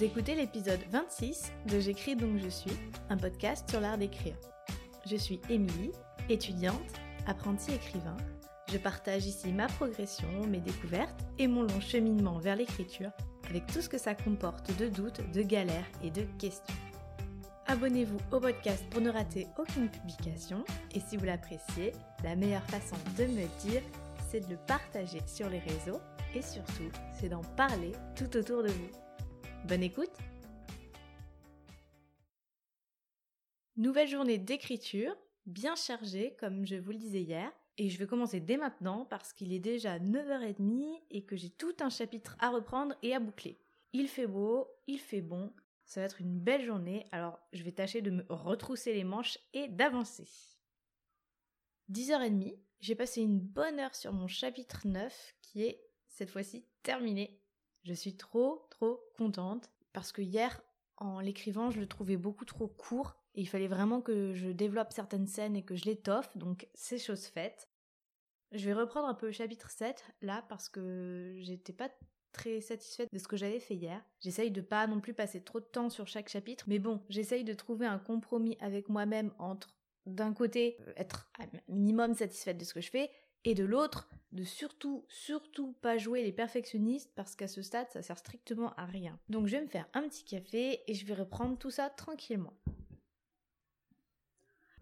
Vous écoutez l'épisode 26 de J'écris donc je suis, un podcast sur l'art d'écrire. Je suis Émilie, étudiante, apprentie écrivain. Je partage ici ma progression, mes découvertes et mon long cheminement vers l'écriture, avec tout ce que ça comporte de doutes, de galères et de questions. Abonnez-vous au podcast pour ne rater aucune publication et si vous l'appréciez, la meilleure façon de me le dire, c'est de le partager sur les réseaux et surtout, c'est d'en parler tout autour de vous. Bonne écoute Nouvelle journée d'écriture, bien chargée comme je vous le disais hier, et je vais commencer dès maintenant parce qu'il est déjà 9h30 et que j'ai tout un chapitre à reprendre et à boucler. Il fait beau, il fait bon, ça va être une belle journée, alors je vais tâcher de me retrousser les manches et d'avancer. 10h30, j'ai passé une bonne heure sur mon chapitre 9 qui est cette fois-ci terminé. Je suis trop trop contente parce que hier en l'écrivant je le trouvais beaucoup trop court et il fallait vraiment que je développe certaines scènes et que je l'étoffe donc c'est chose faite. Je vais reprendre un peu le chapitre 7 là parce que j'étais pas très satisfaite de ce que j'avais fait hier. J'essaye de pas non plus passer trop de temps sur chaque chapitre, mais bon, j'essaye de trouver un compromis avec moi-même entre d'un côté être un minimum satisfaite de ce que je fais et de l'autre de surtout surtout pas jouer les perfectionnistes parce qu'à ce stade ça sert strictement à rien. Donc je vais me faire un petit café et je vais reprendre tout ça tranquillement.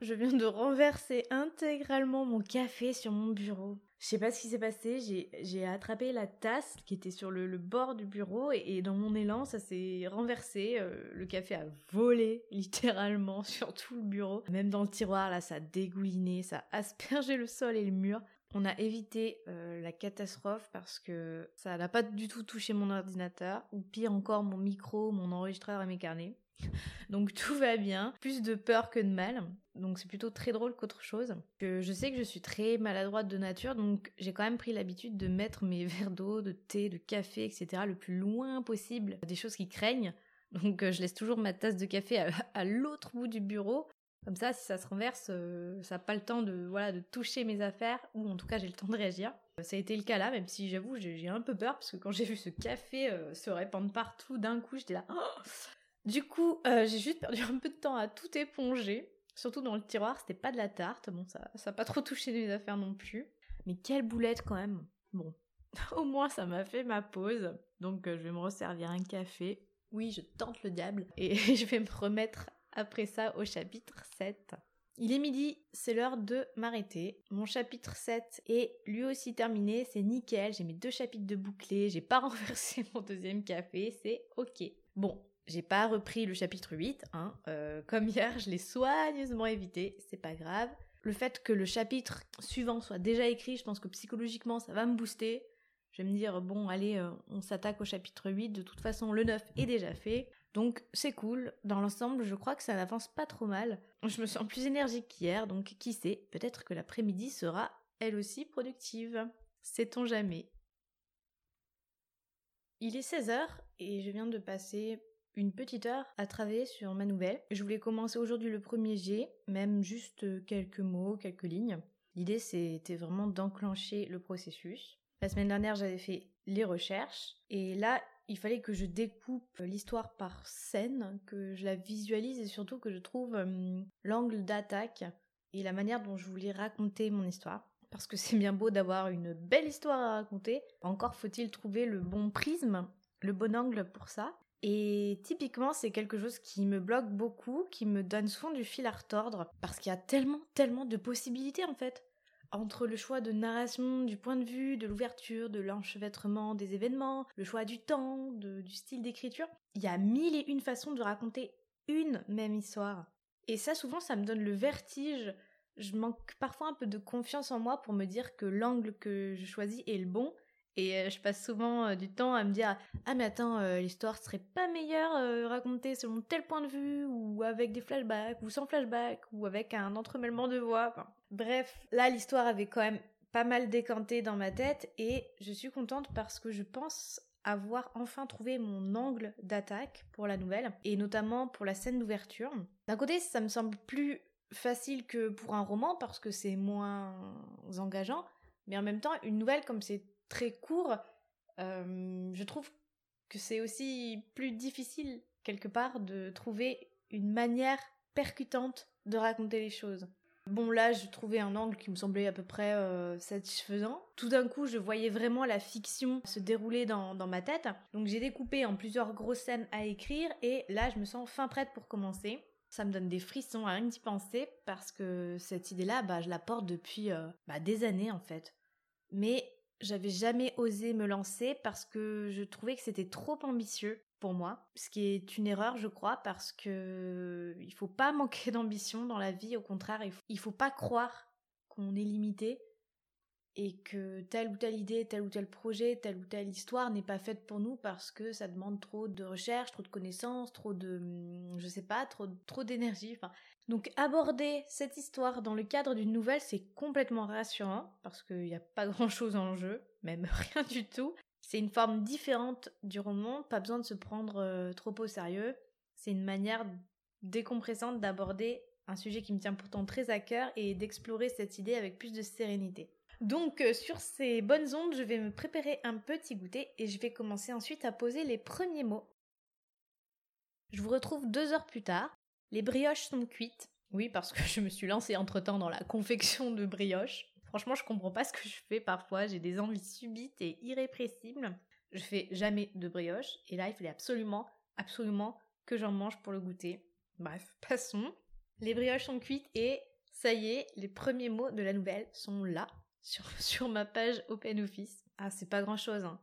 Je viens de renverser intégralement mon café sur mon bureau. Je sais pas ce qui s'est passé, j'ai attrapé la tasse qui était sur le, bord du bureau et, dans mon élan ça s'est renversé, euh, le café a volé littéralement sur tout le bureau. Même dans le tiroir là ça a dégouliné, ça a aspergé le sol et le mur. On a évité euh, la catastrophe parce que ça n'a pas du tout touché mon ordinateur, ou pire encore mon micro, mon enregistreur et mes carnets. Donc tout va bien, plus de peur que de mal. Donc c'est plutôt très drôle qu'autre chose. Je sais que je suis très maladroite de nature, donc j'ai quand même pris l'habitude de mettre mes verres d'eau, de thé, de café, etc. le plus loin possible des choses qui craignent. Donc euh, je laisse toujours ma tasse de café à, l'autre bout du bureau. Comme ça, si ça se renverse, euh, ça n'a pas le temps de, voilà, de toucher mes affaires, ou en tout cas j'ai le temps de réagir. Ça a été le cas là, même si j'avoue j'ai un peu peur, parce que quand j'ai vu ce café euh, se répandre partout d'un coup, j'étais là... Du coup, euh, j'ai juste perdu un peu de temps à tout éponger. Surtout dans le tiroir, c'était pas de la tarte. Bon, ça n'a pas trop touché mes affaires non plus. Mais quelle boulette quand même. Bon, au moins ça m'a fait ma pause. Donc je vais me resservir un café. Oui, je tente le diable. Et je vais me remettre après ça au chapitre 7. Il est midi, c'est l'heure de m'arrêter. Mon chapitre 7 est lui aussi terminé, c'est nickel, j'ai mes deux chapitres de bouclés, j'ai pas renversé mon deuxième café, c'est ok. Bon, j'ai pas repris le chapitre 8, hein. Euh, comme hier, je l'ai soigneusement évité, c'est pas grave. Le fait que le chapitre suivant soit déjà écrit, je pense que psychologiquement ça va me booster. Je vais me dire, bon, allez, euh, on s'attaque au chapitre 8, de toute façon le 9 est déjà fait. Donc c'est cool, dans l'ensemble je crois que ça n'avance pas trop mal. Je me sens plus énergique qu'hier, donc qui sait, peut-être que l'après-midi sera elle aussi productive. Sait-on jamais Il est 16h et je viens de passer une petite heure à travailler sur ma nouvelle. Je voulais commencer aujourd'hui le premier G, même juste quelques mots, quelques lignes. L'idée c'était vraiment d'enclencher le processus. La semaine dernière j'avais fait les recherches et là il fallait que je découpe l'histoire par scène, que je la visualise et surtout que je trouve euh, l'angle d'attaque et la manière dont je voulais raconter mon histoire. Parce que c'est bien beau d'avoir une belle histoire à raconter, encore faut-il trouver le bon prisme, le bon angle pour ça. Et typiquement, c'est quelque chose qui me bloque beaucoup, qui me donne souvent du fil à retordre, parce qu'il y a tellement, tellement de possibilités en fait. Entre le choix de narration, du point de vue, de l'ouverture, de l'enchevêtrement des événements, le choix du temps, du style d'écriture, il y a mille et une façons de raconter une même histoire. Et ça, souvent, ça me donne le vertige. Je manque parfois un peu de confiance en moi pour me dire que l'angle que je choisis est le bon, et euh, je passe souvent euh, du temps à me dire Ah, mais attends, euh, l'histoire serait pas meilleure racontée selon tel point de vue, ou avec des flashbacks, ou sans flashbacks, ou avec un entremêlement de voix. Bref, là, l'histoire avait quand même pas mal décanté dans ma tête, et je suis contente parce que je pense avoir enfin trouvé mon angle d'attaque pour la nouvelle, et notamment pour la scène d'ouverture. D'un côté, ça me semble plus facile que pour un roman parce que c'est moins engageant, mais en même temps, une nouvelle comme c'est très court, euh, je trouve que c'est aussi plus difficile quelque part de trouver une manière percutante de raconter les choses. Bon là, je trouvais un angle qui me semblait à peu près euh, satisfaisant. Tout d'un coup, je voyais vraiment la fiction se dérouler dans, dans ma tête. Donc j'ai découpé en plusieurs grosses scènes à écrire et là, je me sens fin prête pour commencer. Ça me donne des frissons à rien d'y penser parce que cette idée-là, bah, je la porte depuis euh, bah, des années en fait. Mais j'avais jamais osé me lancer parce que je trouvais que c'était trop ambitieux pour moi, ce qui est une erreur, je crois, parce que il faut pas manquer d'ambition dans la vie. Au contraire, il faut, faut pas croire qu'on est limité et que telle ou telle idée, tel ou tel projet, telle ou telle histoire n'est pas faite pour nous parce que ça demande trop de recherche, trop de connaissances, trop de, je sais pas, trop, d'énergie. Donc aborder cette histoire dans le cadre d'une nouvelle, c'est complètement rassurant parce qu'il n'y a pas grand chose en jeu, même rien du tout. C'est une forme différente du roman, pas besoin de se prendre euh, trop au sérieux. C'est une manière décompressante d'aborder un sujet qui me tient pourtant très à cœur et d'explorer cette idée avec plus de sérénité. Donc euh, sur ces bonnes ondes, je vais me préparer un petit goûter et je vais commencer ensuite à poser les premiers mots. Je vous retrouve deux heures plus tard. Les brioches sont cuites. Oui, parce que je me suis lancée entre-temps dans la confection de brioches. Franchement, je comprends pas ce que je fais parfois. J'ai des envies subites et irrépressibles. Je fais jamais de brioches. Et là, il fallait absolument, absolument que j'en mange pour le goûter. Bref, passons. Les brioches sont cuites et ça y est, les premiers mots de la nouvelle sont là sur, ma page OpenOffice. Ah, c'est pas grand chose, hein.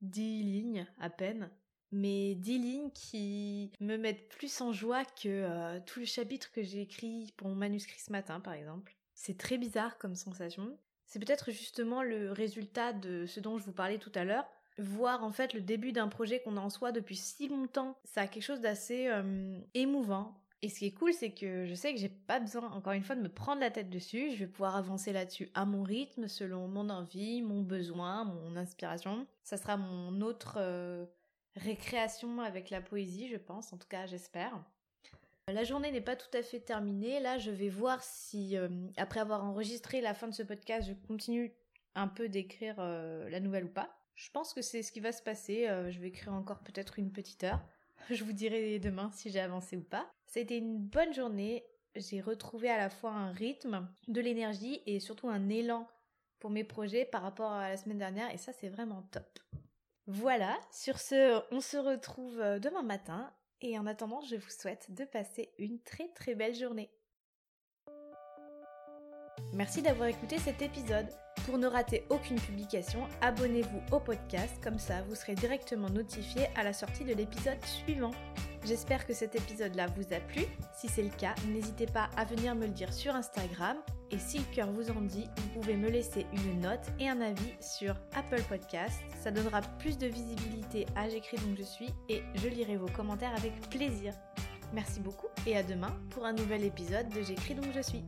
10 lignes à peine. Mais 10 lignes qui me mettent plus en joie que euh, tout le chapitre que j'ai écrit pour mon manuscrit ce matin, par exemple. C'est très bizarre comme sensation. C'est peut-être justement le résultat de ce dont je vous parlais tout à l'heure. Voir en fait le début d'un projet qu'on a en soi depuis si longtemps, ça a quelque chose d'assez euh, émouvant, et ce qui est cool, c'est que je sais que j'ai pas besoin, encore une fois, de me prendre la tête dessus. Je vais pouvoir avancer là-dessus à mon rythme, selon mon envie, mon besoin, mon inspiration. Ça sera mon autre euh, récréation avec la poésie, je pense. En tout cas, j'espère. La journée n'est pas tout à fait terminée. Là, je vais voir si, euh, après avoir enregistré la fin de ce podcast, je continue un peu d'écrire euh, la nouvelle ou pas. Je pense que c'est ce qui va se passer. je vais écrire encore peut-être une petite heure. Je vous dirai demain si j'ai avancé ou pas. C'était une bonne journée. J'ai retrouvé à la fois un rythme, de l'énergie et surtout un élan pour mes projets par rapport à la semaine dernière et ça c'est vraiment top. Voilà, sur ce, on se retrouve euh, demain matin et en attendant, je vous souhaite de passer une très très belle journée. Merci d'avoir écouté cet épisode. Pour ne rater aucune publication, abonnez-vous au podcast, comme ça vous serez directement notifié à la sortie de l'épisode suivant. J'espère que cet épisode-là vous a plu. Si c'est le cas, n'hésitez pas à venir me le dire sur Instagram. Et si le cœur vous en dit, vous pouvez me laisser une note et un avis sur Apple Podcast. Ça donnera plus de visibilité à J'écris donc je suis et je lirai vos commentaires avec plaisir. Merci beaucoup et à demain pour un nouvel épisode de J'écris donc je suis.